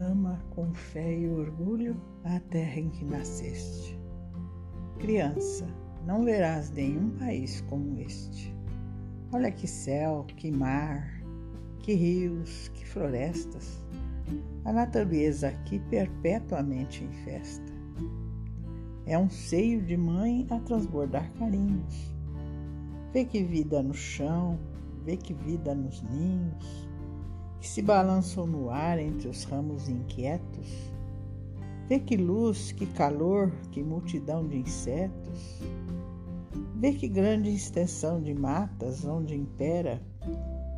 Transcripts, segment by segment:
Ama com fé e orgulho a terra em que nasceste. Criança, não verás nenhum país como este. Olha que céu, que mar, que rios, que florestas. A natureza aqui perpetuamente em festa. É um seio de mãe a transbordar carinhos. Vê que vida no chão, vê que vida nos ninhos, que se balançam no ar entre os ramos inquietos. Vê que luz, que calor, que multidão de insetos. Vê que grande extensão de matas onde impera,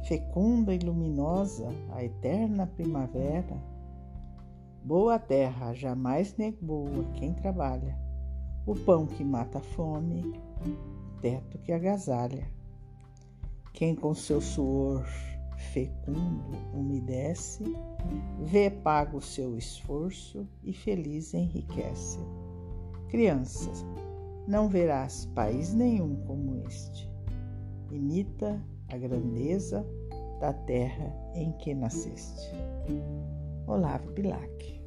fecunda e luminosa, a eterna primavera. Boa terra, jamais negoa quem trabalha, o pão que mata a fome, o teto que agasalha. Quem com seu suor fecundo umedece, vê pago o seu esforço e feliz enriquece. Crianças, não verás país nenhum como este. Imita a grandeza da terra em que nasceste. Olavo Bilac